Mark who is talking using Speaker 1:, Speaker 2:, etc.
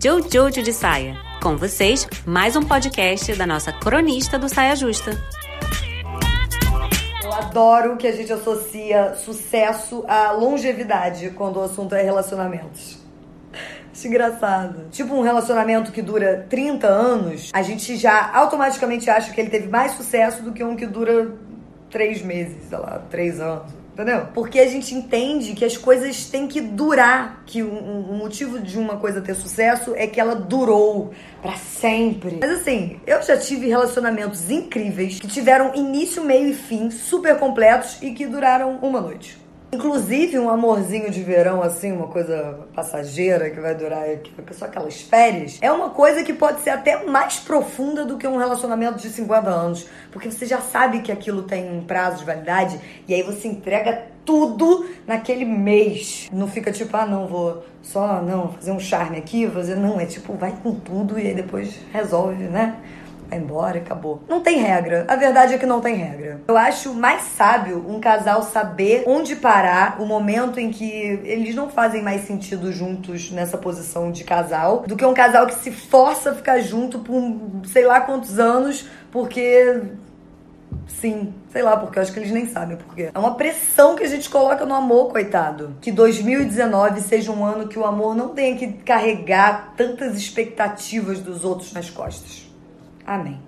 Speaker 1: Jojo de Saia. Com vocês, mais um podcast da nossa cronista do Saia Justa.
Speaker 2: Eu adoro que a gente associa sucesso à longevidade quando o assunto é relacionamentos. Acho engraçado. Tipo um relacionamento que dura 30 anos, a gente já automaticamente acha que ele teve mais sucesso do que um que dura 3 meses, sei lá, 3 anos. Entendeu? Porque a gente entende que as coisas têm que durar, que o, o motivo de uma coisa ter sucesso é que ela durou para sempre. Mas assim, eu já tive relacionamentos incríveis que tiveram início, meio e fim super completos e que duraram uma noite. Inclusive, um amorzinho de verão, assim, uma coisa passageira que vai durar só aquelas férias, é uma coisa que pode ser até mais profunda do que um relacionamento de 50 anos. Porque você já sabe que aquilo tem um prazo de validade e aí você entrega tudo naquele mês. Não fica tipo, ah, não, vou só, não, fazer um charme aqui, fazer. Não, é tipo, vai com tudo e aí depois resolve, né? Vai embora acabou. Não tem regra. A verdade é que não tem regra. Eu acho mais sábio um casal saber onde parar, o momento em que eles não fazem mais sentido juntos nessa posição de casal, do que um casal que se força a ficar junto por sei lá quantos anos, porque Sim, sei lá, porque eu acho que eles nem sabem porque. É uma pressão que a gente coloca no amor, coitado. Que 2019 seja um ano que o amor não tenha que carregar tantas expectativas dos outros nas costas. Amém.